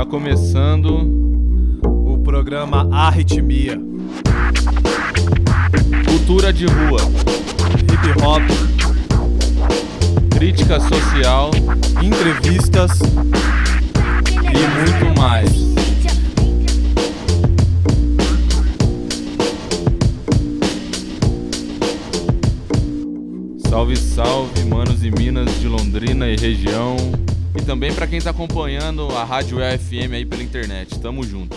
Tá começando o programa Arritmia. Cultura de rua, hip hop, crítica social, entrevistas e muito mais. Salve, salve, manos e minas de Londrina e região. Também para quem está acompanhando a Rádio FM aí pela internet. Tamo junto.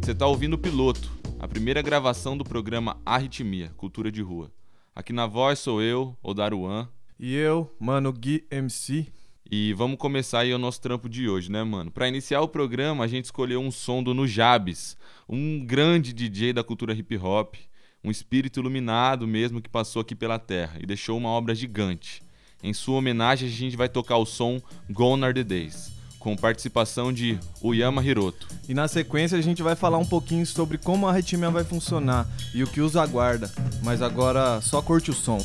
Você está ouvindo o piloto, a primeira gravação do programa Arritmia, Cultura de Rua. Aqui na voz sou eu, Odaruan. E eu, mano Gui MC. E vamos começar aí o nosso trampo de hoje, né, mano? Para iniciar o programa, a gente escolheu um som do Nujabes, um grande DJ da cultura hip hop, um espírito iluminado mesmo que passou aqui pela terra e deixou uma obra gigante. Em sua homenagem, a gente vai tocar o som Gone Are the Days, com participação de Uyama Hiroto. E na sequência a gente vai falar um pouquinho sobre como a arritmia vai funcionar e o que os aguarda. Mas agora só curte o som.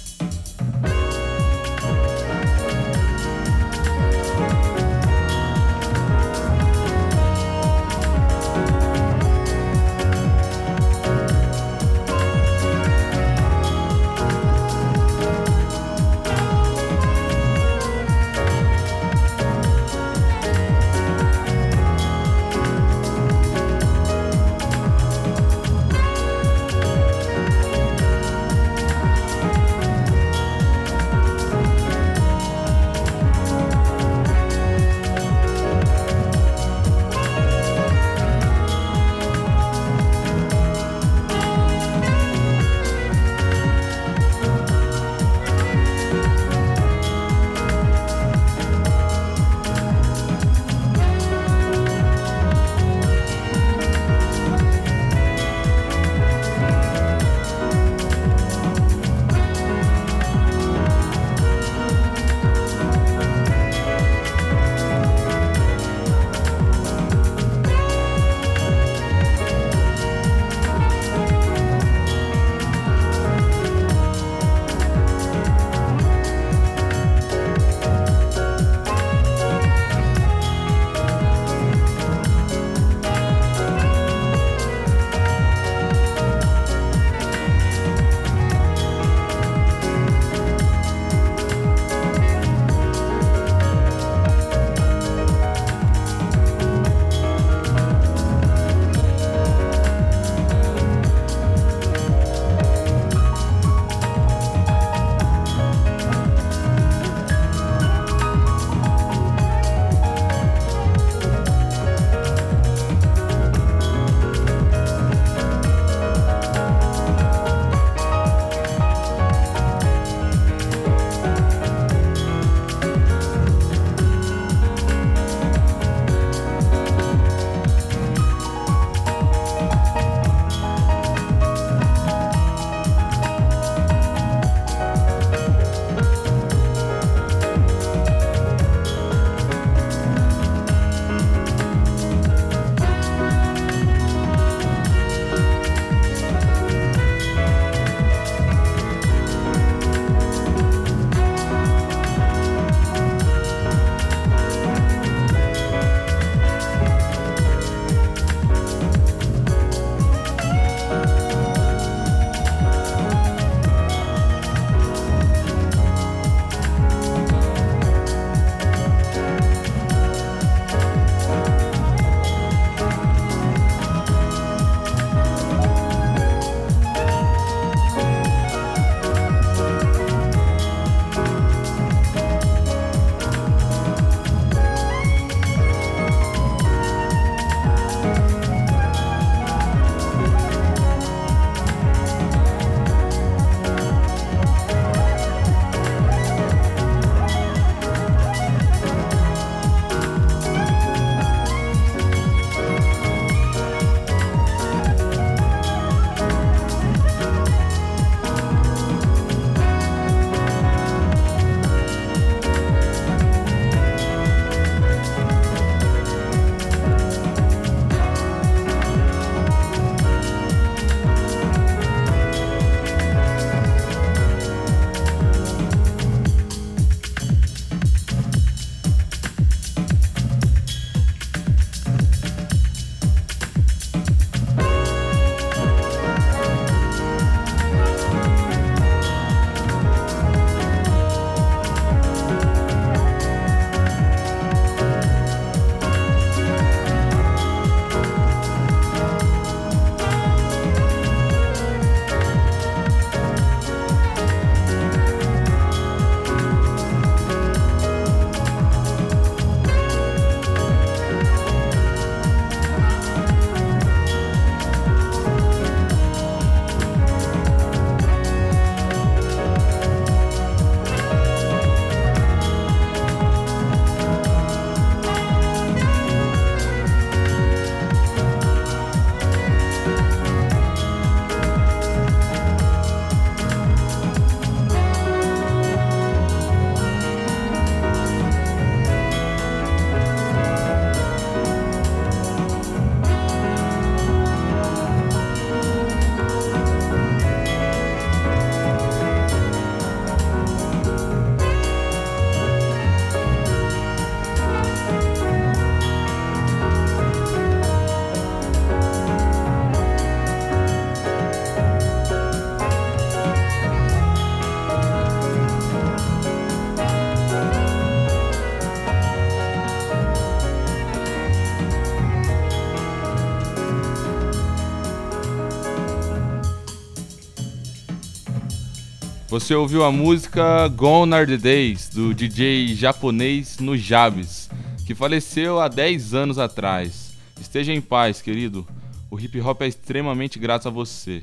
Você ouviu a música Gone Are the Days, do DJ japonês Nujabes, que faleceu há 10 anos atrás. Esteja em paz, querido. O hip hop é extremamente grato a você.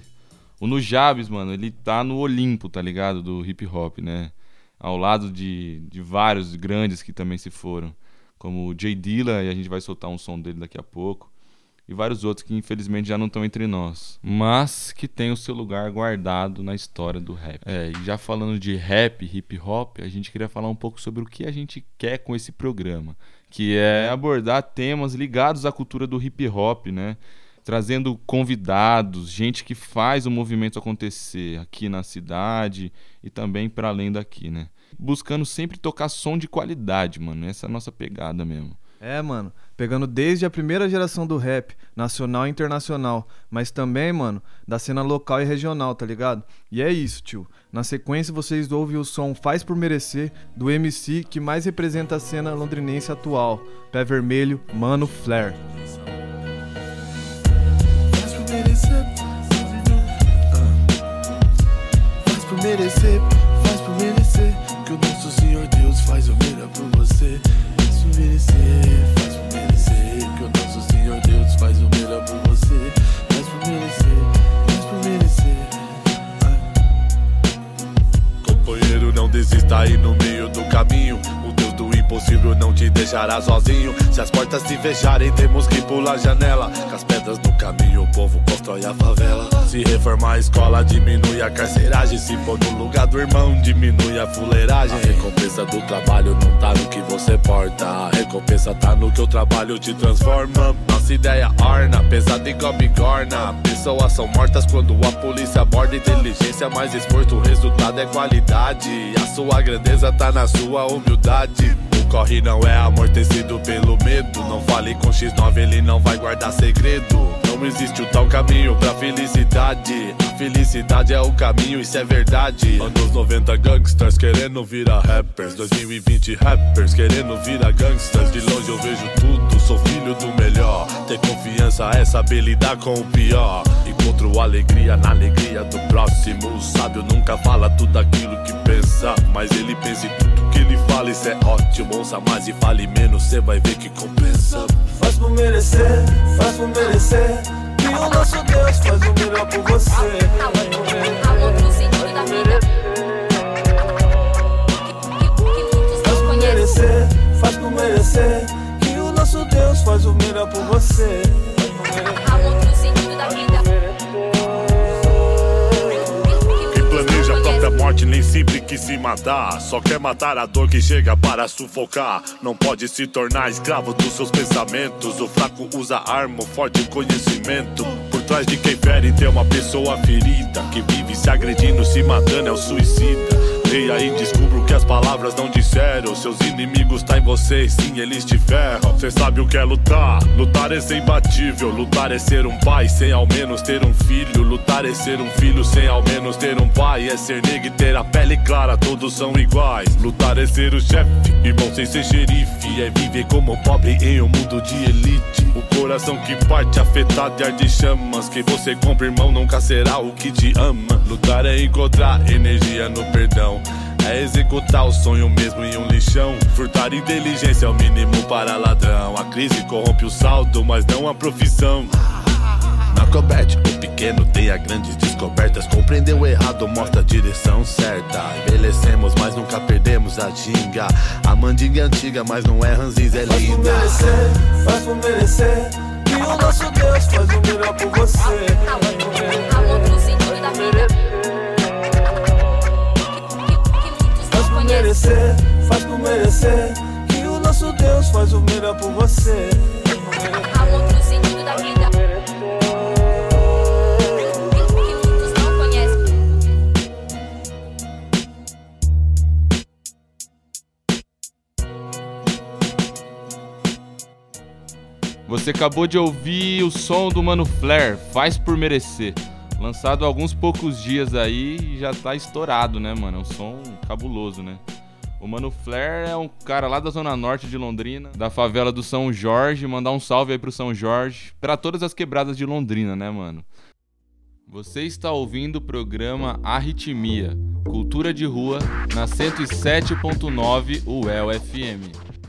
O Nujabes, mano, ele tá no Olimpo, tá ligado? Do hip hop, né? Ao lado de, de vários grandes que também se foram. Como o Jay Dilla, e a gente vai soltar um som dele daqui a pouco e vários outros que infelizmente já não estão entre nós, mas que tem o seu lugar guardado na história do rap. É, e já falando de rap, hip hop, a gente queria falar um pouco sobre o que a gente quer com esse programa, que é abordar temas ligados à cultura do hip hop, né? Trazendo convidados, gente que faz o movimento acontecer aqui na cidade e também para além daqui, né? Buscando sempre tocar som de qualidade, mano. Essa é a nossa pegada mesmo. É, mano, pegando desde a primeira geração do rap, nacional e internacional, mas também, mano, da cena local e regional, tá ligado? E é isso, tio. Na sequência vocês ouvem o som Faz por Merecer, do MC que mais representa a cena londrinense atual, Pé Vermelho, Mano Flair. Faz por merecer, faz por merecer, faz por merecer, que o nosso Senhor Deus faz o Não desista aí no meio do caminho impossível não te deixará sozinho. Se as portas se fecharem, temos que pular a janela. Com as pedras no caminho, o povo constrói a favela. Se reformar a escola, diminui a carceragem. Se pôr no lugar do irmão, diminui a fuleiragem. A recompensa do trabalho não tá no que você porta. A recompensa tá no que o trabalho te transforma. Nossa ideia orna, pesada igual bigorna. Pessoas são mortas quando a polícia aborda. Inteligência mais esforço, o resultado é qualidade. A sua grandeza tá na sua humildade corre não é amortecido pelo medo. Não fale com X9, ele não vai guardar segredo. Não existe o tal caminho pra felicidade. Felicidade é o caminho, isso é verdade. Anos 90 gangsters querendo virar rappers. 2020 rappers querendo virar gangsters. De longe eu vejo tudo, sou filho do melhor. Ter confiança é saber lidar com o pior. Encontro alegria na alegria do próximo. O sábio nunca fala tudo aquilo que pensa, mas ele pensa em tudo que ele fala, isso é ótimo. Ouça mais e fale menos, cê vai ver que compensa. Faz por merecer, faz por merecer. Que o nosso Deus faz o melhor por você. Faz por merecer, faz por merecer. Que Deus faz o melhor por você. morte nem sempre quis se matar. Só quer matar a dor que chega para sufocar. Não pode se tornar escravo dos seus pensamentos. O fraco usa arma, o forte conhecimento. Por trás de quem fere tem uma pessoa ferida. Que vive se agredindo, se matando, é o suicida. E descubra o que as palavras não disseram. Seus inimigos tá em você, sim, eles te ferram. Cê sabe o que é lutar? Lutar é ser imbatível. Lutar é ser um pai sem ao menos ter um filho. Lutar é ser um filho sem ao menos ter um pai. É ser negro e ter a pele clara, todos são iguais. Lutar é ser o chefe, irmão sem ser xerife. É viver como pobre em um mundo de elite. O coração que parte afetado de ar de chamas. Que você compra, irmão, nunca será o que te ama. Lutar é encontrar energia no perdão. É executar o sonho mesmo em um lixão. Furtar inteligência é o mínimo para ladrão. A crise corrompe o saldo, mas não a profissão. Macobert, o pequeno tem a grandes descobertas. Compreendeu errado, mostra a direção certa. Envelhecemos, mas nunca perdemos a ginga. A mandinga é antiga, mas não é ranziz, é linda. Faz por merecer, faz por merecer. Que o nosso Deus faz o melhor por você. merecer, faz por merecer. Que o nosso Deus faz o melhor por você. Você acabou de ouvir o som do Mano Flair, Faz por Merecer. Lançado há alguns poucos dias aí e já tá estourado, né, mano? É um som cabuloso, né? O Mano Flair é um cara lá da zona norte de Londrina, da favela do São Jorge. Mandar um salve aí pro São Jorge, para todas as quebradas de Londrina, né, mano? Você está ouvindo o programa Arritmia, Cultura de Rua, na 107.9 UEL FM.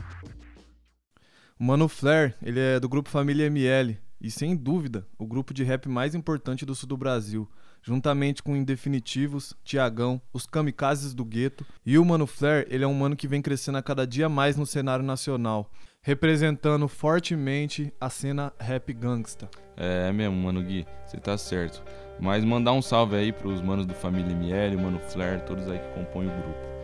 O Mano Flair, ele é do grupo Família ML e, sem dúvida, o grupo de rap mais importante do sul do Brasil, juntamente com Indefinitivos, Tiagão, os Kamikazes do Gueto. E o Mano Flair, ele é um mano que vem crescendo a cada dia mais no cenário nacional, representando fortemente a cena rap gangsta. É mesmo, Mano Gui, você tá certo. Mas mandar um salve aí pros manos do Família ML, o Mano Flair, todos aí que compõem o grupo.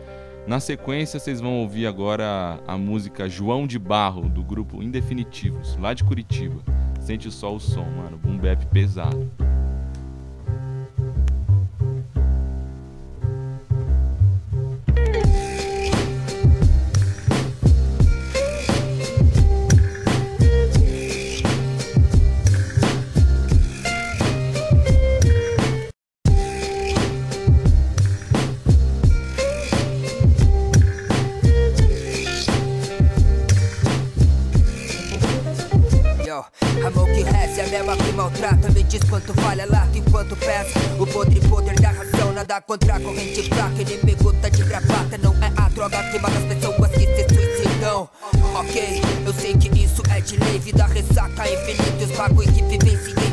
Na sequência, vocês vão ouvir agora a, música João de Barro, do grupo Indefinitivos, lá de Curitiba. Sente só o som, mano, boom bap pesado. Me diz quanto vale a lata enquanto pesa O podre poder da razão Nada contra a corrente fraca. Inimigo tá de gravata Não é a droga que mata as pessoas que se suicidam. Ok, eu sei que isso é de lei Vida ressaca infinita Os bagulho que vivenciei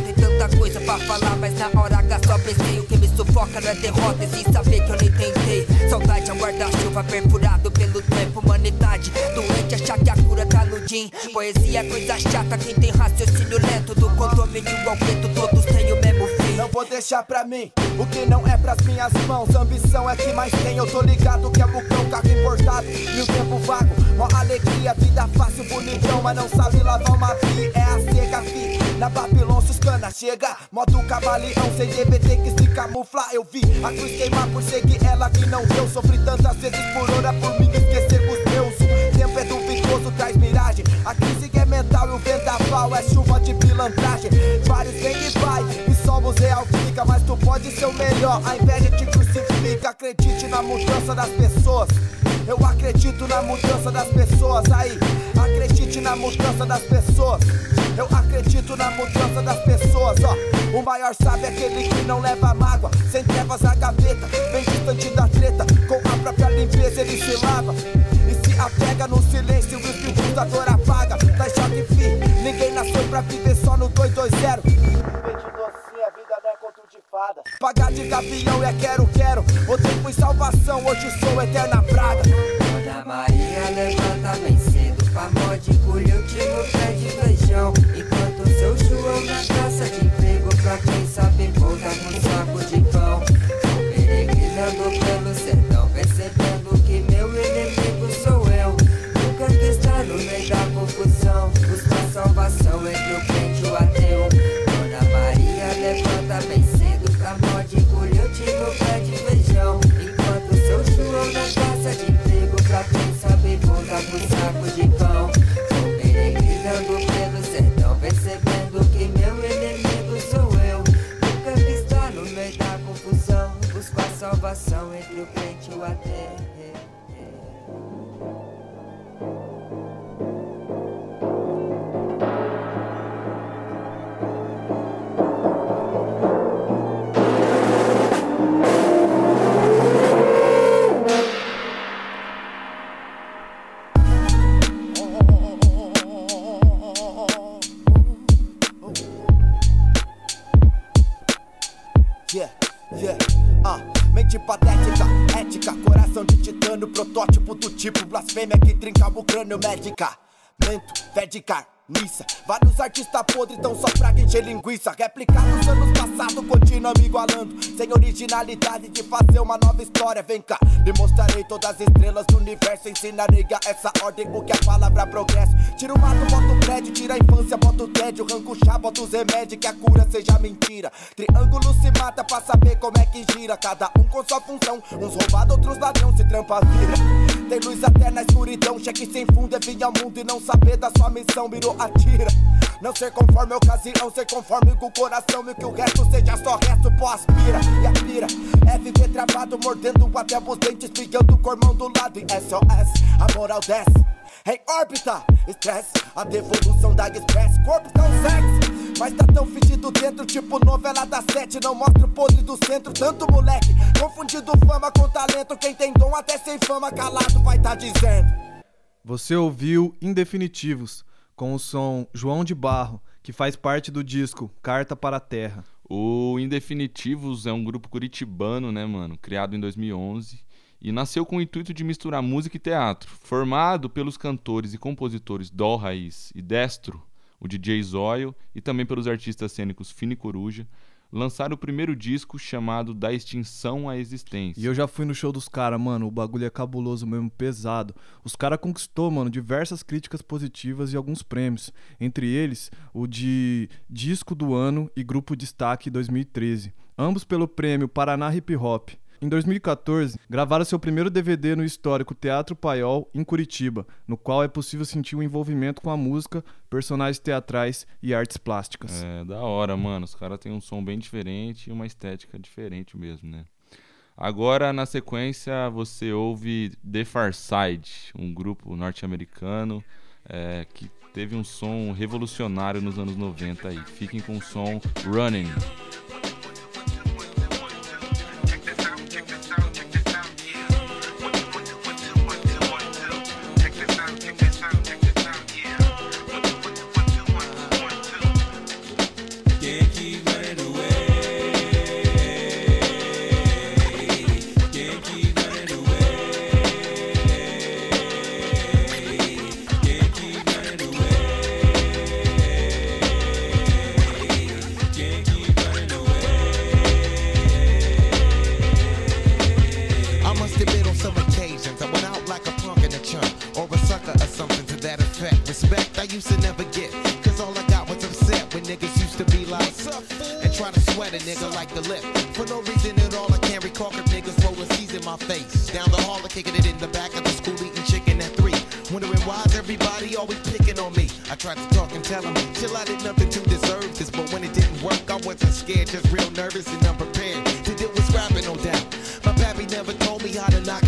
pra falar Mas na hora H só pensei O que me sufoca não é derrota E sem saber que eu nem tentei Saudade a guarda-chuva perfurado pelo tempo Humanidade doente achar que a cura tá no din. Poesia é coisa chata Quem tem raciocínio lento Do condomínio ao gueto Todos têm o mesmo fim. Não vou deixar pra mim O que não é pras minhas mãos. Ambição é que mais tem Eu tô ligado que é bucão, carro importado E o tempo vago. Mó alegria, vida fácil, bonitão Mas não sabe lavar uma fi É a cega, fi Na Babilônia os cana chega. Modo cavaleão DVD que se camufla Eu vi a cruz queimar por seguir ela que não. Deu Sofri tantas vezes por hora por mim esquecer os meus. O tempo é duvidoso, traz miragem. A crise é mental e o vendaval é chuva de pilantragem. Vários vem e vai e somos real fica. Mas tu pode ser o melhor, a inveja te crucifica Acredite na mudança das pessoas eu acredito na mudança das pessoas aí. Acredite na mudança das pessoas. Eu acredito na mudança das pessoas, ó. O maior sábio é aquele que não leva mágoa. Sem trevas na gaveta, bem distante da treta. Com a própria limpeza ele se lava. E se apega no silêncio, o espírito da dor apaga. Tá choque, fi. Ninguém nasceu pra viver só no 220. Pagar de gavião é quero, quero. Ontem fui salvação, hoje sou eterna praga. Dona Maria levanta bem cedo pra mod colher o no pé de feijão. Enquanto seu João na caça de emprego pra quem sabe voltar com saco de pão. Vou peregrinando pelo sertão, percebendo que meu inimigo sou eu. Nunca está no meio da confusão, buscar salvação entre o crente e o ateu. Na trinca o crânio médica. Carniça. Vários artistas podres tão só pra encher linguiça. Replicar nos anos passados, continua me igualando. Sem originalidade de fazer uma nova história. Vem cá, lhe mostrarei todas as estrelas do universo. Ensinarei a essa ordem o que a palavra progresso. Tira o mato, bota o prédio, tira a infância, bota o tédio. Arranca o chá, bota os remédios, que a cura seja mentira. Triângulo se mata pra saber como é que gira. Cada um com sua função. Uns roubados, outros ladrão, se trampa vira. Tem luz até na escuridão, cheque sem fundo é vir ao mundo e não saber da sua missão, mirou, atira. Não ser conforme a ocasião, ser conforme com o coração e que o resto seja só resto, pô, aspira e aspira. É viver travado, mordendo até os dentes, pegando o cormão do lado e SOS, a moral desce. Em órbita, estresse, a devolução da express, corpo tão sexy. Mas tá tão fedido dentro, tipo novela da sete. Não mostra o podre do centro, tanto moleque. Confundido fama com talento. Quem tem dom até sem fama, calado vai tá dizendo. Você ouviu Indefinitivos, com o som João de Barro, que faz parte do disco Carta para a Terra. O Indefinitivos é um grupo curitibano, né, mano? Criado em 2011 e nasceu com o intuito de misturar música e teatro. Formado pelos cantores e compositores Dó Raiz e Destro, o DJ Zóio e também pelos artistas cênicos Fini Coruja, lançaram o primeiro disco chamado Da Extinção à Existência. E eu já fui no show dos caras, mano, o bagulho é cabuloso mesmo, pesado. Os caras conquistou, mano, diversas críticas positivas e alguns prêmios, entre eles o de Disco do Ano e Grupo Destaque 2013, ambos pelo prêmio Paraná Hip Hop. Em 2014, gravaram seu primeiro DVD no histórico Teatro Paiol, em Curitiba, no qual é possível sentir o um envolvimento com a música, personagens teatrais e artes plásticas. É, da hora, mano. Os caras têm um som bem diferente e uma estética diferente mesmo, né? Agora, na sequência, você ouve The Far Side, um grupo norte-americano é, que teve um som revolucionário nos anos 90 aí. Fiquem com o som Running. used to never get. Cause all I got was upset when niggas used to be like, and try to sweat a nigga like the lip. For no reason at all, I can't recall cause niggas rolling C's in my face. Down the hall, I'm kicking it in the back of the school, eating chicken at three. Wondering why's everybody always picking on me. I tried to talk and tell them, till I did nothing to deserve this. But when it didn't work, I wasn't scared, just real nervous and unprepared to deal with scrapping, no doubt. My pappy never told me how to knock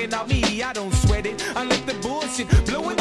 checking out me. I don't sweat it. I like the bullshit blowing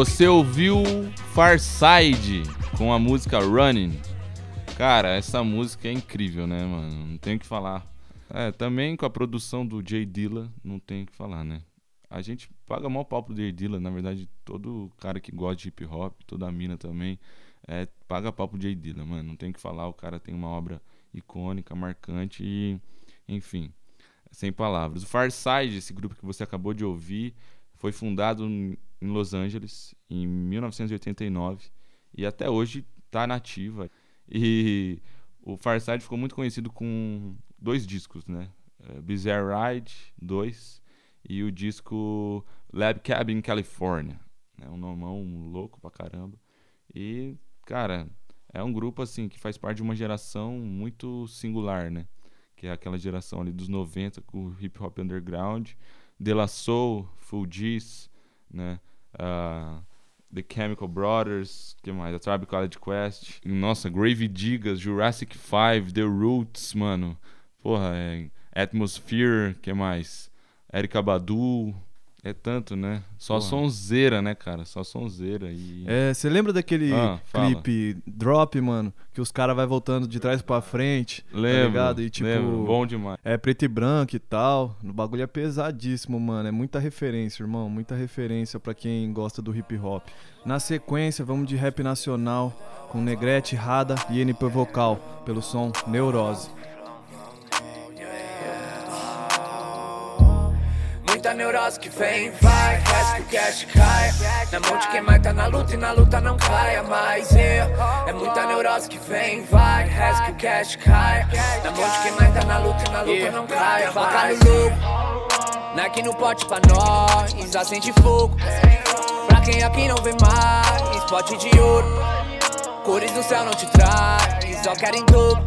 Você ouviu Farside com a música Running. Cara, essa música é incrível, né, mano? Não tem o que falar. É, também com a produção do Jay Dilla, não tem o que falar, né? A gente paga maior pau pro Jay Dilla, na verdade, todo cara que gosta de hip hop, toda mina também, é, paga pau pro Jay Dilla, mano. Não tem o que falar, o cara tem uma obra icônica, marcante e, enfim, sem palavras. O Farside, esse grupo que você acabou de ouvir, foi fundado em Los Angeles em 1989 e até hoje está nativa. E o Farside ficou muito conhecido com dois discos, né? É, Bizarre Ride 2 e o disco Lab Cabin California. É um nomão louco pra caramba. E, cara, é um grupo assim que faz parte de uma geração muito singular, né? Que é aquela geração ali dos 90 com o hip hop underground, De La Soul, Full G's, né? Uh, The Chemical Brothers, que mais? A Tribe College Quest. Nossa, Grave Digas, Jurassic 5, The Roots, mano. Porra, é Atmosphere, que mais? Erika Badu, é tanto, né? Só Porra. sonzeira, né, cara? Só sonzeira. E... É, você lembra daquele ah, clipe Drop, mano? Que os caras vai voltando de trás pra frente. Tá lembro. Tá ligado? E tipo. Lembro. Bom demais. É preto e branco e tal. O bagulho é pesadíssimo, mano. É muita referência, irmão. Muita referência para quem gosta do hip hop. Na sequência, vamos de rap nacional com Negrete, Rada e NP Vocal, pelo som Neurose. Muita neurose que vem, vai, resta que o cash cai. Na mão de quem mais tá na luta e na luta não caia mais. Yeah. É muita neurose que vem, vai, resta que o cash cai. Na mão de quem mais tá na luta e na luta não caia mais. lobo, Nike no pote pra nós, acende fogo. Pra quem aqui não vê mais, pote de ouro. Cores do céu não te traz, só querem dobro.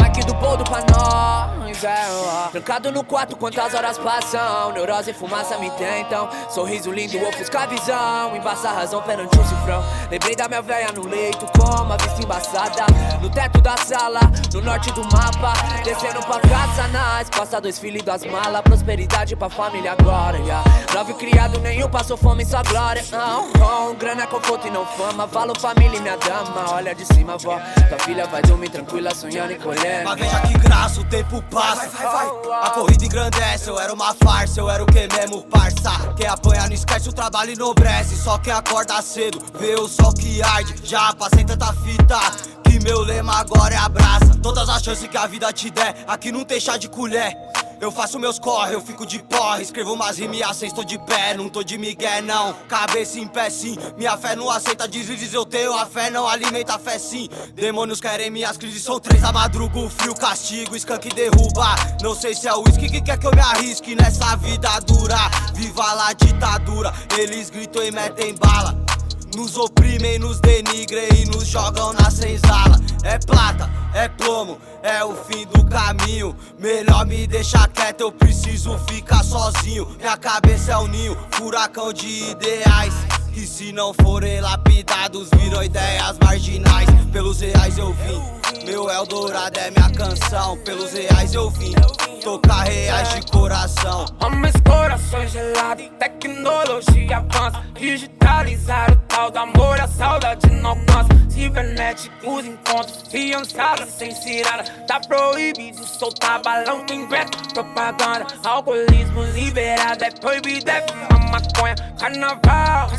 Mike do boldo pra nós é, Trancado no quarto, quantas horas passam. Neurose e fumaça me tentam. Sorriso lindo, ofusca a visão. Embaça a razão perante o cifrão. Lembrei da minha velha no leito Com a vista embaçada. No teto da sala, no norte do mapa. Descendo pra casa nas Passa dois filhos das malas. Prosperidade pra família agora, yeah. Nove criado, nenhum passou fome, só glória. Não, com grana, conforto e não fama. Falo família e minha dama Olha de cima, vó. Tua filha vai dormir tranquila, sonhando e colhendo. Mas veja que graça, o tempo passa vai, vai, vai, A corrida engrandece, eu era uma farsa, eu era o que mesmo, parça? Quem apanha não esquece o trabalho enobrece, só quem acorda cedo, vê o sol que arde, já passei tanta fita. Que meu lema agora é abraça Todas as chances que a vida te der, aqui não tem chá de colher eu faço meus corre, eu fico de porra. Escrevo umas rimas assim, estou de pé, não tô de migué, não. Cabeça em pé, sim. Minha fé não aceita deslizes, eu tenho a fé, não alimenta a fé, sim. Demônios querem minhas crises, são três da madruga. Frio, castigo, skunk derruba. Não sei se é o uísque que quer que eu me arrisque nessa vida dura. Viva lá ditadura, eles gritam e metem bala. Nos oprimem, nos denigrem e nos jogam na senzala. É plata, é plomo, é o fim do caminho. Melhor me deixar quieto, eu preciso ficar sozinho. Minha cabeça é um ninho, furacão de ideais. Que se não forem lapidados, viram ideias marginais. Pelos reais eu vim, meu Eldorado é minha canção. Pelos reais eu vim tocar reais de coração. Homens, corações gelados, tecnologia avança. Digitalizar o tal do amor, a saudade não alcança. Cibernéticos encontros, fiançada sem cirada. Tá proibido soltar balão, tem veto, propaganda. Alcoolismo liberado, é proibido, é fumar maconha. Carnaval,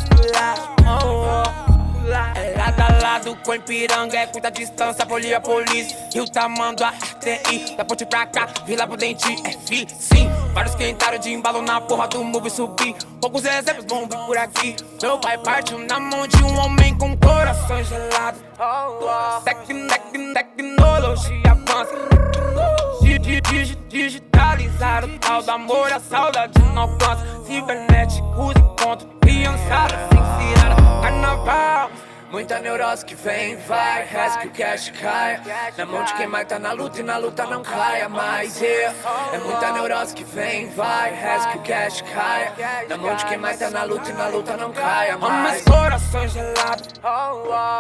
oh, oh. É lado a lado com Ipiranga, é cuida distância, polia polícia. Rio Tamandu, a RTI, da ponte pra cá, Vila Prudente, é fi, sim. Vários que entraram de embalo na porra do move subir. Poucos exemplos vão vir por aqui. Meu pai partiu na mão de um homem com coração gelado. Tec, tec, tecnologia avança. Digitalizar o tal do amor, a saudade não alcança. Cibernéticos encontros, criançada sem cirada. Carnaval. Muita neurose que vem, vai, resta que o cash caia. Na mão de quem mais tá na luta e na luta não caia mais. Yeah. É muita neurose que vem, vai, resta que o cash caia. Na mão de quem mais tá na luta e na luta não caia mais. Homens, corações gelados.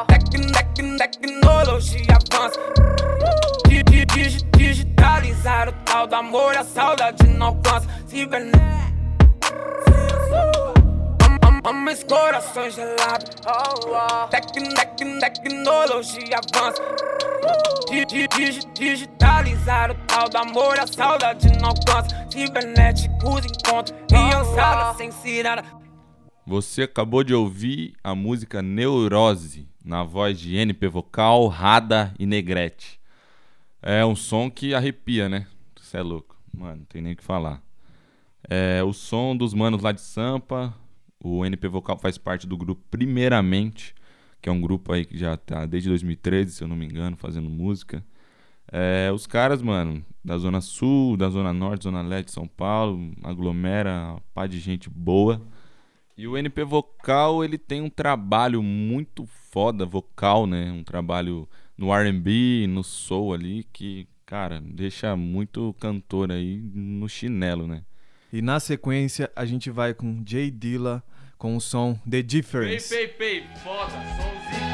Tec, tec, tecnologia avança. Digitalizar o tal do amor, a saudade não alcança. Cibernética. homens, corações gelados. Tec, tec, tecnologia avança. Digitalizar o tal do amor, a saudade não alcança. Cibernéticos encontros, criançada sem cirada. Você acabou de ouvir a música Neurose, na voz de NP Vocal, Rada e Negrete. É um som que arrepia, né? Você é louco. Mano, não tem nem o que falar. É o som dos manos lá de Sampa. O NP Vocal faz parte do grupo Primeiramente, que é um grupo aí que já tá desde 2013, se eu não me engano, fazendo música. É, os caras, mano, da Zona Sul, da Zona Norte, Zona Leste São Paulo, aglomera pá de gente boa. E o NP Vocal, ele tem um trabalho muito foda vocal, né? Um trabalho no R&B, no soul ali, que, cara, deixa muito cantor aí no chinelo, né? E na sequência a gente vai com Jay Dilla com o som The Difference. Pei, pei, pei, foda, somzinho.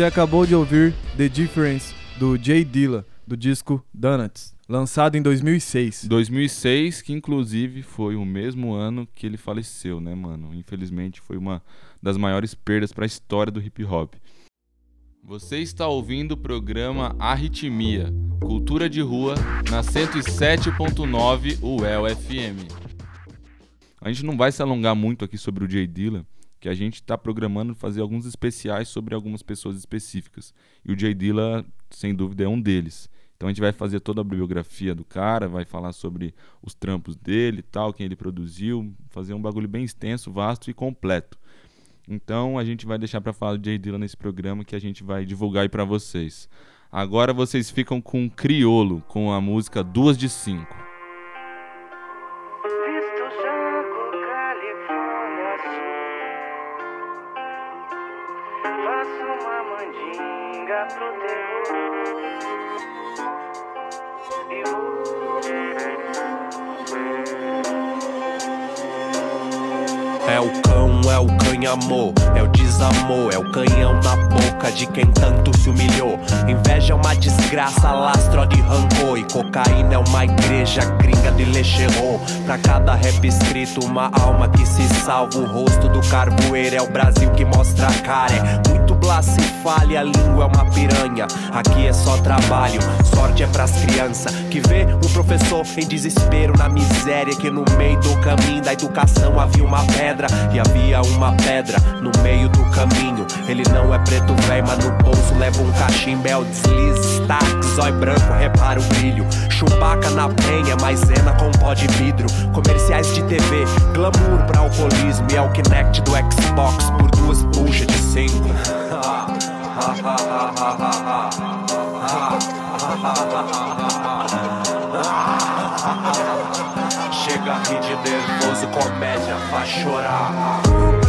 Você acabou de ouvir The Difference do Jay Dilla, do disco Donuts, lançado em 2006. 2006, que inclusive foi o mesmo ano que ele faleceu, né, mano? Infelizmente foi uma das maiores perdas para a história do hip hop. Você está ouvindo o programa Arritmia, Cultura de Rua, na 107.9 UEL FM. A gente não vai se alongar muito aqui sobre o Jay Dilla, que a gente está programando fazer alguns especiais sobre algumas pessoas específicas. E o Jay Dilla, sem dúvida, é um deles. Então a gente vai fazer toda a biografia do cara, vai falar sobre os trampos dele, tal, quem ele produziu, fazer um bagulho bem extenso, vasto e completo. Então a gente vai deixar para falar do Jay Dilla nesse programa que a gente vai divulgar aí para vocês. Agora vocês ficam com Criolo, com a música Duas de Cinco. O canhamô, é o desamor, é o canhão na boca de quem tanto se humilhou. Inveja é uma desgraça, lastro de rancor. E cocaína é uma igreja gringa de lecherô. Pra cada rap escrito, uma alma que se salva. O rosto do carvoeiro é o Brasil que mostra a cara. É muito blacifale, a língua é uma piranha. Aqui é só trabalho, sorte é pras crianças. Que vê o professor em desespero na miséria. Que no meio do caminho da educação havia uma pedra. E havia uma pedra no meio do caminho. Ele não é preto velho, mas no bolso leva um cachimbel. Desliza, stack, zói branco, repara o brilho. Chupaca na penha, maisena com pó de vidro. Comerciais de TV, glamour pra alcoolismo. E é o Kinect do Xbox por duas buchas de cinco. Chega a rir de nervoso, comédia, faz chorar.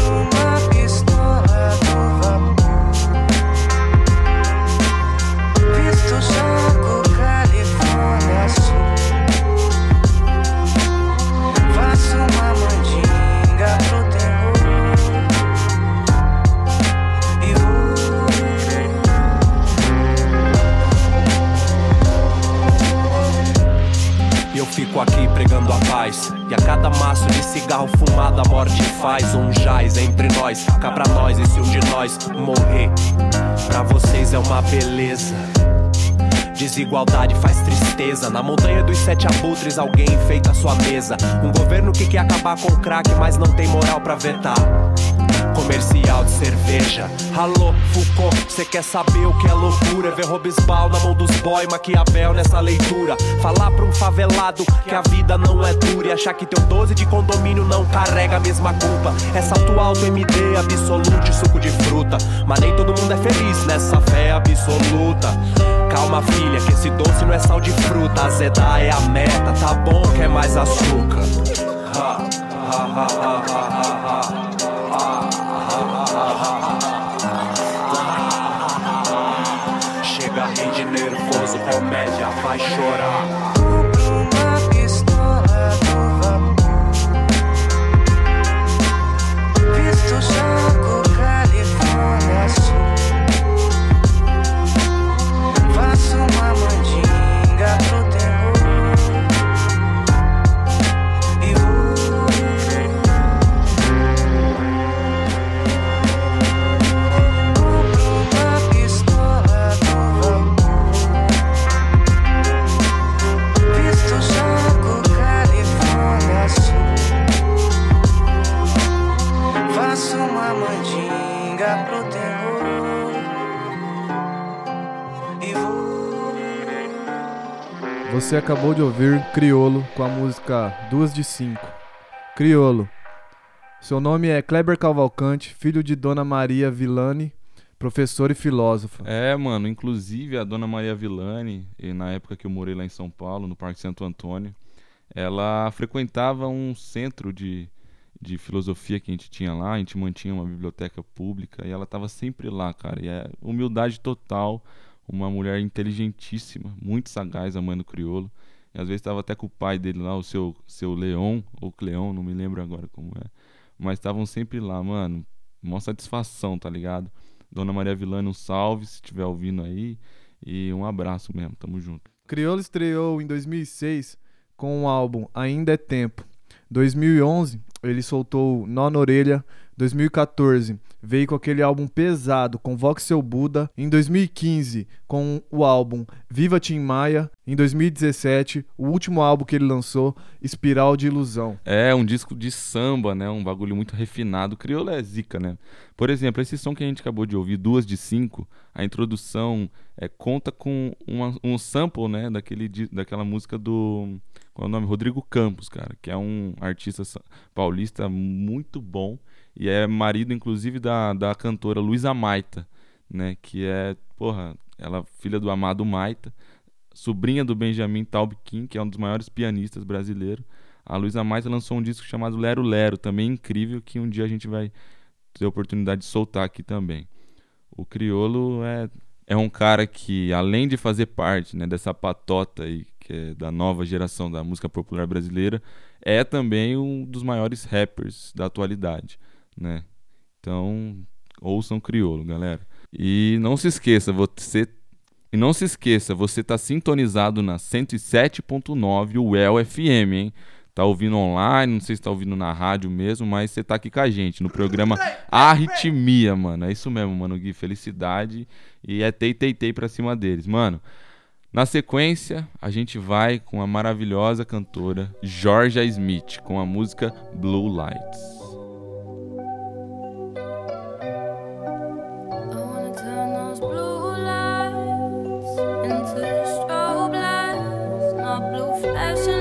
Fico aqui pregando a paz. E a cada maço de cigarro fumado a morte faz um jaz entre nós. Cá pra nós, e se um de nós morrer, pra vocês é uma beleza. Desigualdade faz tristeza. Na montanha dos sete abutres, alguém enfeita sua mesa. Um governo que quer acabar com o crack, mas não tem moral pra vetar. Comercial de cerveja. Alô, Foucault, cê quer saber o que é loucura? Ver Robesbal na mão dos boy, Maquiavel nessa leitura. Falar pra um favelado que a vida não é dura e achar que teu 12 de condomínio não carrega a mesma culpa. Essa tua auto MD, absolute, suco de fruta. Mas nem todo mundo é feliz nessa fé absoluta. Calma, filha, que esse doce não é sal de fruta. Azedar é a meta, tá bom, quer mais açúcar. Ha, ha, ha, ha, ha, ha. Vai chorar. Você acabou de ouvir Criolo com a música Duas de Cinco. Criolo. Seu nome é Kleber Cavalcante, filho de Dona Maria Villani, professor e filósofo. É, mano, inclusive a dona Maria Villani, na época que eu morei lá em São Paulo, no Parque Santo Antônio, ela frequentava um centro de, de filosofia que a gente tinha lá, a gente mantinha uma biblioteca pública e ela estava sempre lá, cara. E é humildade total, uma mulher inteligentíssima, muito sagaz, a mãe do criolo. E às vezes estava até com o pai dele lá, o seu, seu Leon, ou Cleon, não me lembro agora como é. Mas estavam sempre lá, mano. Mó satisfação, tá ligado? Dona Maria Villani, um salve se estiver ouvindo aí. E um abraço mesmo, tamo junto. Criolo estreou em 2006 com o álbum Ainda é Tempo. 2011 ele soltou Nó na Orelha. 2014 veio com aquele álbum pesado com Voxel Buda. Em 2015 com o álbum Viva Tim Maia. Em 2017 o último álbum que ele lançou Espiral de Ilusão. É, um disco de samba, né? Um bagulho muito refinado. Crioulo é zica, né? Por exemplo, esse som que a gente acabou de ouvir, Duas de Cinco, a introdução é, conta com uma- um sample, né? Daquele, daquela música do... Qual é o nome? Rodrigo Campos, cara. Que é um artista paulista muito bom. E é marido, inclusive, da, da cantora Luísa Maita, né? Que é, porra, ela filha do Amado Maita, sobrinha do Benjamin Taub Kim, que é um dos maiores pianistas brasileiros. A Luísa Maita lançou um disco chamado Lero Lero, também incrível, que um dia a gente vai ter a oportunidade de soltar aqui também. O Criolo é, é um cara que, além de fazer parte né, dessa patota aí, que é da nova geração da música popular brasileira, é também um dos maiores rappers da atualidade, né? Então, ouçam Criolo, galera. E não se esqueça, você e não se esqueça, você tá sintonizado na 107.9 UEL FM, hein? Tá ouvindo online, não sei se tá ouvindo na rádio mesmo, mas você tá aqui com a gente no programa Arritmia, mano. É isso mesmo, mano, Gui. Felicidade e é tei, tei, tei pra cima deles. Mano, na sequência, a gente vai com a maravilhosa cantora Georgia Smith com a música Blue Lights. Flashing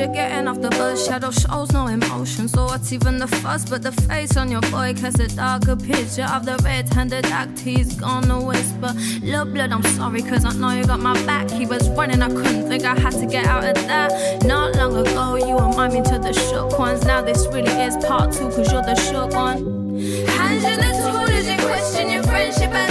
you're getting off the bus. Shadow shows no emotion, so what's even the fuss? But the face on your boy casts a darker picture of the red-handed act he's gonna whisper. Little blood, I'm sorry, cause I know you got my back. He was running, I couldn't think I had to get out of that. Not long ago, you remind me to the shook ones. Now this really is part two, cause you're the shook one. Hands in the tool as you question your friendship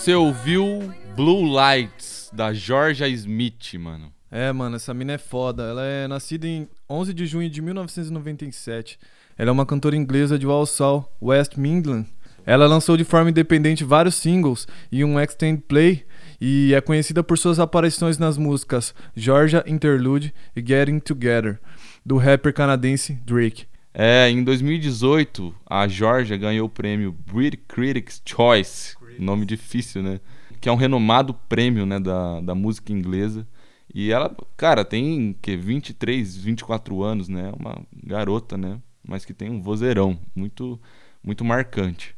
Você ouviu Blue Lights, da Georgia Smith, mano. É, mano, essa mina é foda. Ela é nascida em 11 de junho de 1997. Ela é uma cantora inglesa de Walsall, West Midlands. Ela lançou de forma independente vários singles e um extended play e é conhecida por suas aparições nas músicas Georgia Interlude e Getting Together, do rapper canadense Drake. É, em 2018, a Georgia ganhou o prêmio Brit Critics Choice, nome difícil, né? Que é um renomado prêmio, né, da, da música inglesa. E ela, cara, tem que 23, 24 anos, né? Uma garota, né? Mas que tem um vozeirão muito muito marcante,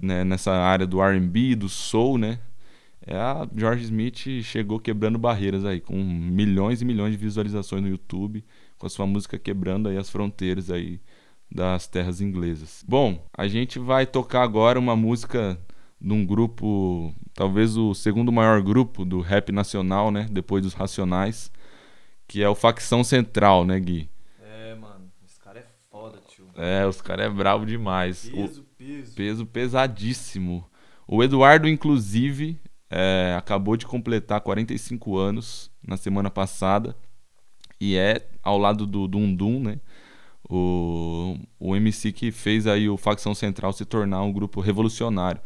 né, nessa área do R&B, do soul, né? É a George Smith chegou quebrando barreiras aí, com milhões e milhões de visualizações no YouTube, com a sua música quebrando aí as fronteiras aí das terras inglesas. Bom, a gente vai tocar agora uma música de um grupo, talvez o segundo maior grupo do rap nacional, né? Depois dos Racionais, que é o Facção Central, né, Gui? É, mano, esse cara é foda, tio. É, os caras é brabo demais. Peso, o peso. peso pesadíssimo. O Eduardo, inclusive, é, acabou de completar 45 anos na semana passada e é ao lado do Dum Dum, né? O, o MC que fez aí o Facção Central se tornar um grupo revolucionário,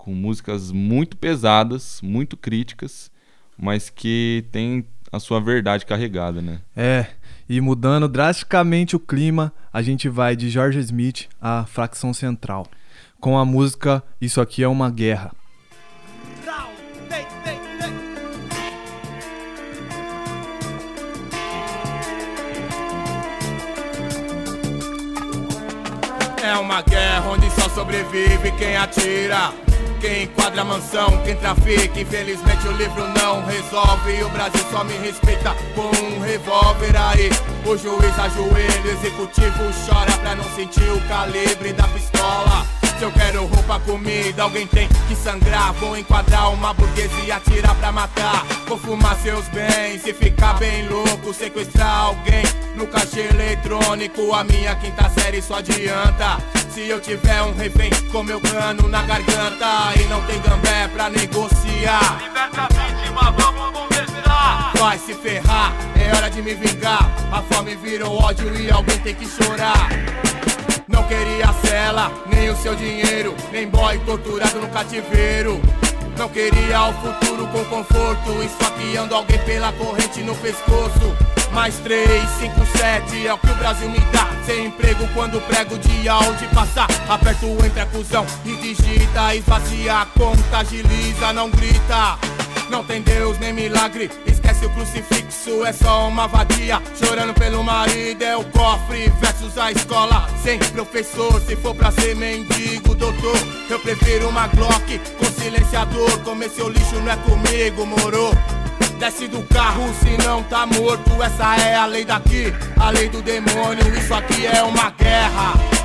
com músicas muito pesadas, muito críticas, mas que tem a sua verdade carregada, né? É, e mudando drasticamente o clima, a gente vai de George Smith à Facção Central, com a música Isso Aqui é uma Guerra. É uma guerra onde só sobrevive quem atira. Quem enquadra a mansão, quem trafica. Infelizmente o livro não resolve. E o Brasil só me respeita com um revólver aí. O juiz ajoelha, o executivo chora pra não sentir o calibre da pistola. Se eu quero roupa, comida, alguém tem que sangrar. Vou enquadrar uma burguesia atirar pra matar. Vou fumar seus bens e ficar bem louco. Sequestrar alguém no caixa eletrônico. A minha quinta série só adianta. Se eu tiver um refém com meu cano na garganta e não tem gambé pra negociar. Liberta a vítima, vamos conversar. Vai se ferrar, é hora de me vingar. A fome virou ódio e alguém tem que chorar. Não queria a cela, nem o seu dinheiro, nem boy torturado no cativeiro. Não queria o futuro com conforto, esfaqueando alguém pela corrente no pescoço. Mais 3, 5, 7 é o que o Brasil me dá. Sem emprego quando prego dia onde passar. Aperto entre a cuzão e digita, esvazia a conta, agiliza, não grita. Não tem Deus nem milagre, esquece o crucifixo, é só uma vadia. Chorando pelo marido, é o cofre versus a escola. Sem professor, se for pra ser mendigo, doutor, eu prefiro uma Glock com silenciador. Comer seu lixo não é comigo, moro? Desce do carro se não tá morto, essa é a lei daqui, a lei do demônio, isso aqui é uma guerra.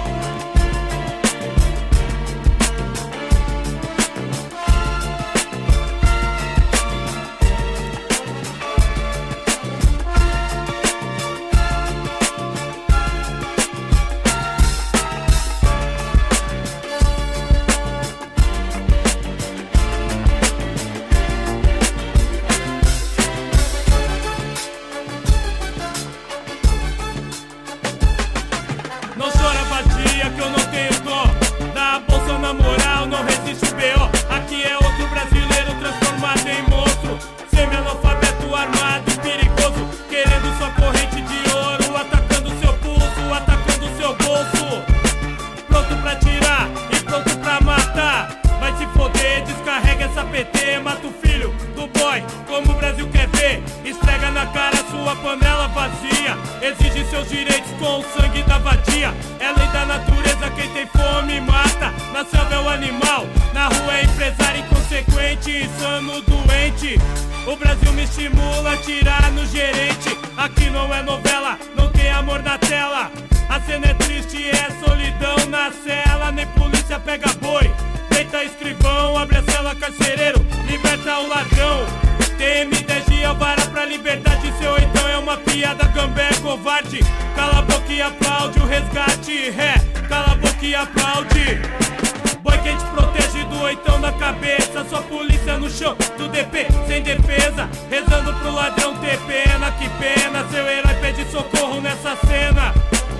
Pede socorro nessa cena.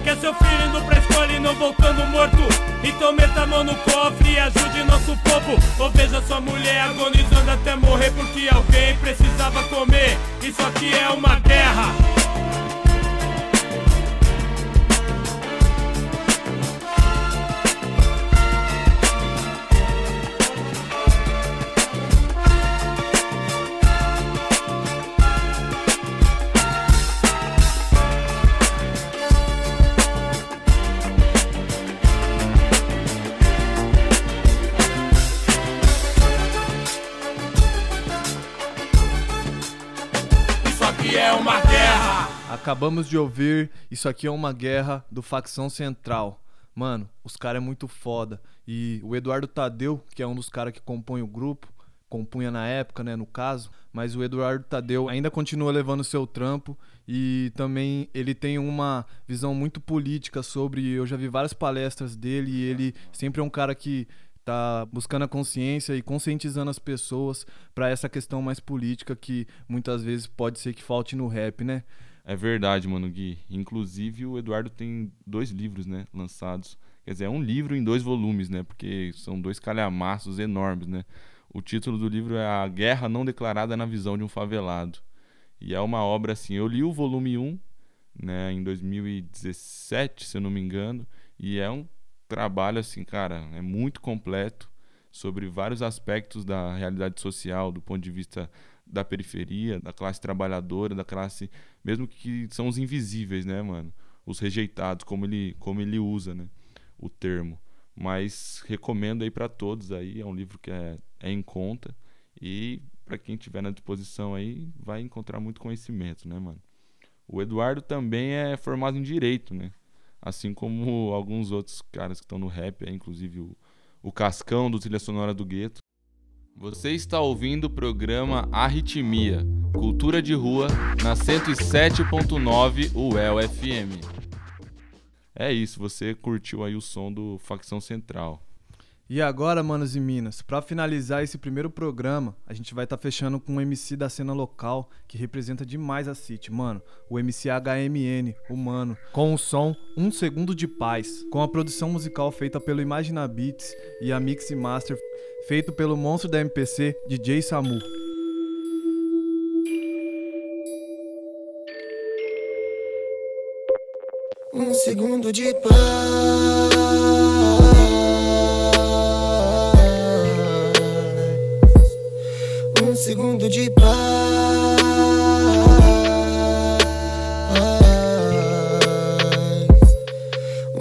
Quer seu filho indo pra escola e não voltando morto. Então meta a mão no cofre e ajude nosso povo. Ou veja sua mulher agonizando até morrer Porque alguém precisava comer. Isso aqui é uma guerra Acabamos de ouvir Isso aqui é uma guerra do Facção Central. Mano, os caras é muito foda. E o Eduardo Tadeu, que é um dos caras que compõe o grupo, compunha na época, né, no caso, mas o Eduardo Tadeu ainda continua levando seu trampo e também ele tem uma visão muito política sobre, eu já vi várias palestras dele e ele sempre é um cara que tá buscando a consciência e conscientizando as pessoas pra essa questão mais política que muitas vezes pode ser que falte no rap, né? É verdade, mano, Gui. Inclusive, o Eduardo tem dois livros, né, lançados. Quer dizer, é um livro em dois volumes, né, porque são dois calhamaços enormes, né. O título do livro é A Guerra Não Declarada na Visão de um Favelado. E é uma obra assim, eu li o volume 1, né, em 2017, se eu não me engano, e é um trabalho assim, cara, é muito completo sobre vários aspectos da realidade social, do ponto de vista da periferia, da classe trabalhadora, da classe, mesmo que são os invisíveis, né, mano? Os rejeitados, como ele, como ele usa, né, o termo. Mas recomendo aí para todos aí, é um livro que é, é em conta e para quem tiver na disposição aí, vai encontrar muito conhecimento, né, mano? O Eduardo também é formado em direito, né? Assim como alguns outros caras que estão no rap, inclusive o, o Cascão do Trilha Sonora do Gueto. Você está ouvindo o programa Arritmia, Cultura de Rua, na 107.9 UEL FM. É isso, você curtiu aí o som do Facção Central. E agora, manos e minas, pra finalizar esse primeiro programa, a gente vai estar fechando com um MC da cena local que representa demais a City, mano. O MC HMN, o mano, com o som Um Segundo de Paz, com a produção musical feita pelo Imagina Beats e a mix e master feito pelo monstro da MPC, DJ Samu. Um segundo de paz. Segundo de paz.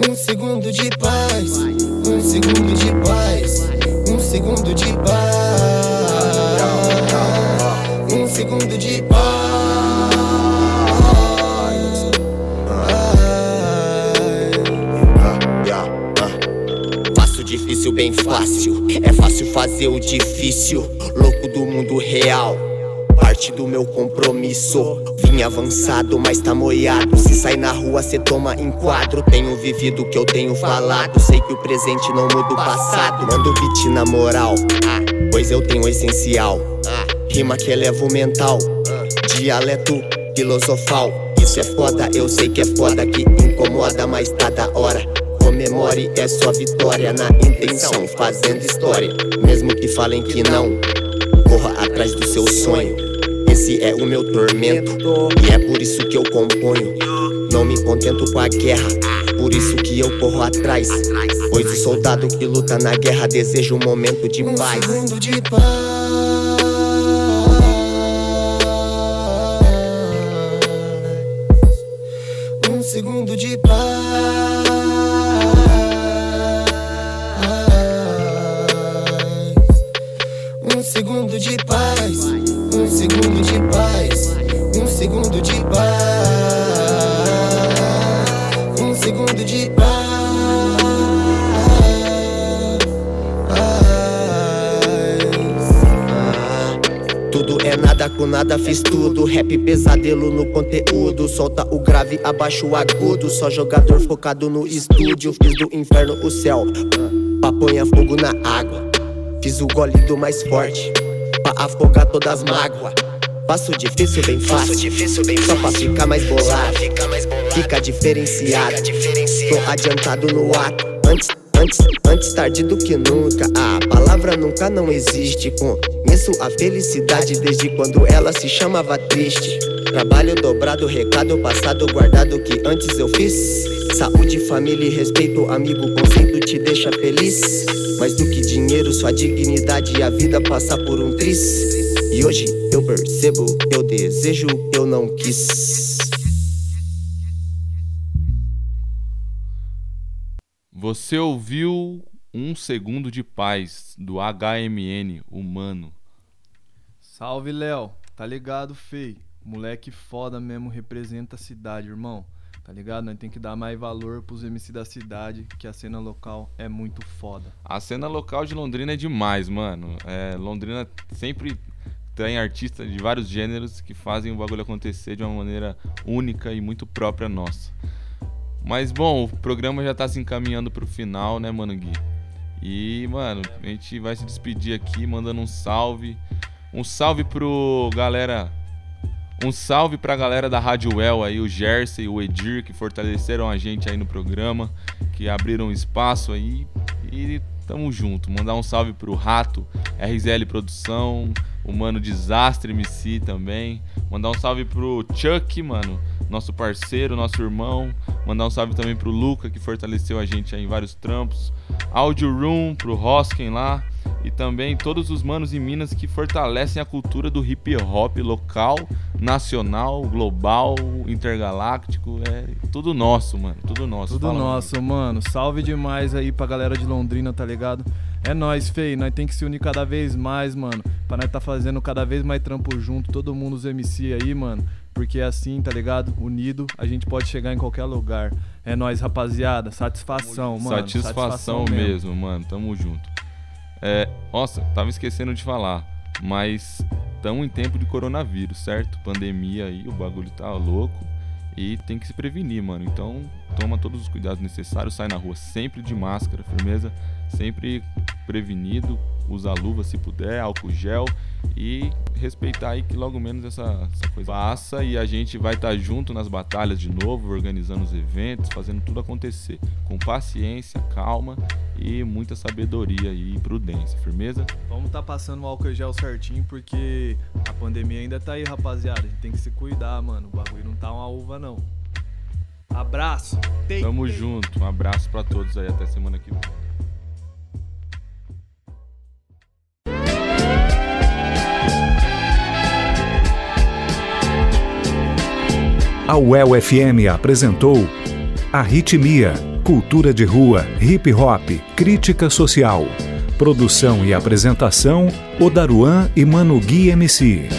Um segundo de paz. Um segundo de paz. Um segundo de paz. Um segundo de Faço bem fácil, é fácil fazer o difícil. Louco do mundo real, parte do meu compromisso. Vim avançado, mas tá moiado. Se sai na rua, cê toma enquadro. Tenho vivido o que eu tenho falado. Sei que o presente não muda o passado. Mando beat na moral, pois eu tenho o essencial. Rima que eleva o mental, dialeto filosofal. Isso é foda, eu sei que é foda, que incomoda, mas tá da hora. Comemore, é só vitória na intenção, fazendo história. Mesmo que falem que não, corra atrás do seu sonho. Esse é o meu tormento, e é por isso que eu componho. Não me contento com a guerra, por isso que eu corro atrás. Pois o soldado que luta na guerra deseja um momento de Um paz. segundo de paz, com nada, fiz tudo. Rap pesadelo no conteúdo. Solta o grave, abaixa o agudo. Só jogador focado no estúdio. Fiz do inferno o céu. Pra ponha fogo na água. Fiz o gole do mais forte. Pra afogar todas as mágoas. Passo difícil, bem fácil. Só pra ficar mais bolado. Fica diferenciado. Tô adiantado no ato. Antes, antes, antes tarde do que nunca. A palavra nunca não existe. Conheço a felicidade desde quando ela se chamava triste. Trabalho dobrado, recado passado, guardado que antes eu fiz. Saúde, família e respeito, amigo, conceito te deixa feliz. Mais do que dinheiro, sua dignidade e a vida passa por um tris. E hoje eu percebo, eu desejo, eu não quis. Você ouviu Um Segundo de Paz, do HMN, Humano. Salve, Léo. Tá ligado, fei? Moleque foda mesmo representa a cidade, irmão. Tá ligado? Nós tem que dar mais valor pros MC da cidade, que a cena local é muito foda. A cena local de Londrina é demais, mano. É, Londrina sempre tem artistas de vários gêneros que fazem o bagulho acontecer de uma maneira única e muito própria nossa. Mas bom, o programa já tá se encaminhando pro final, né, mano Gui? E, mano, a gente vai se despedir aqui mandando um salve. Um salve pro galera. Um salve pra galera da Rádio Well aí, o Jersey, o Edir, que fortaleceram a gente aí no programa, que abriram espaço aí. E tamo junto. Mandar um salve pro Rato, RZL Produção, o Mano Desastre MC também. Mandar um salve pro Chuck, mano, nosso parceiro, nosso irmão. Mandar um salve também pro Luca, que fortaleceu a gente aí em vários trampos. Audio Room, pro Hosken lá. E também todos os manos em Minas que fortalecem a cultura do hip hop local, nacional, global, intergaláctico. É tudo nosso, mano. Tudo nosso. Tudo Fala, nosso, mano. Salve demais aí pra galera de Londrina, tá ligado? É nóis, fei. Nós tem que se unir cada vez mais, mano. Pra nós tá fazendo cada vez mais trampo junto, todo mundo, os MC aí, mano. Porque assim, tá ligado? Unido, a gente pode chegar em qualquer lugar. É nóis, rapaziada. Satisfação, mano. Satisfação, mesmo, mano. Tamo junto. É, nossa, tava esquecendo de falar, mas estamos em tempo de coronavírus, certo? Pandemia aí, o bagulho tá louco e tem que se prevenir, mano. Então, toma todos os cuidados necessários, sai na rua sempre de máscara, firmeza, sempre prevenido, usa luva se puder, álcool gel e respeitar aí que logo menos essa, essa coisa passa e a gente vai estar tá junto nas batalhas de novo, organizando os eventos, fazendo tudo acontecer com paciência, calma e muita sabedoria e prudência, firmeza? Vamos tá passando o álcool gel certinho porque a pandemia ainda tá aí, rapaziada. A gente tem que se cuidar, mano. O bagulho não tá uma uva não. Abraço. Tem, Tamo tem. junto. Um abraço para todos aí até semana que vem. A UEL FM apresentou Arritmia, cultura de rua, hip hop, crítica social. Produção e apresentação: Odaruan e Mano Gui MC.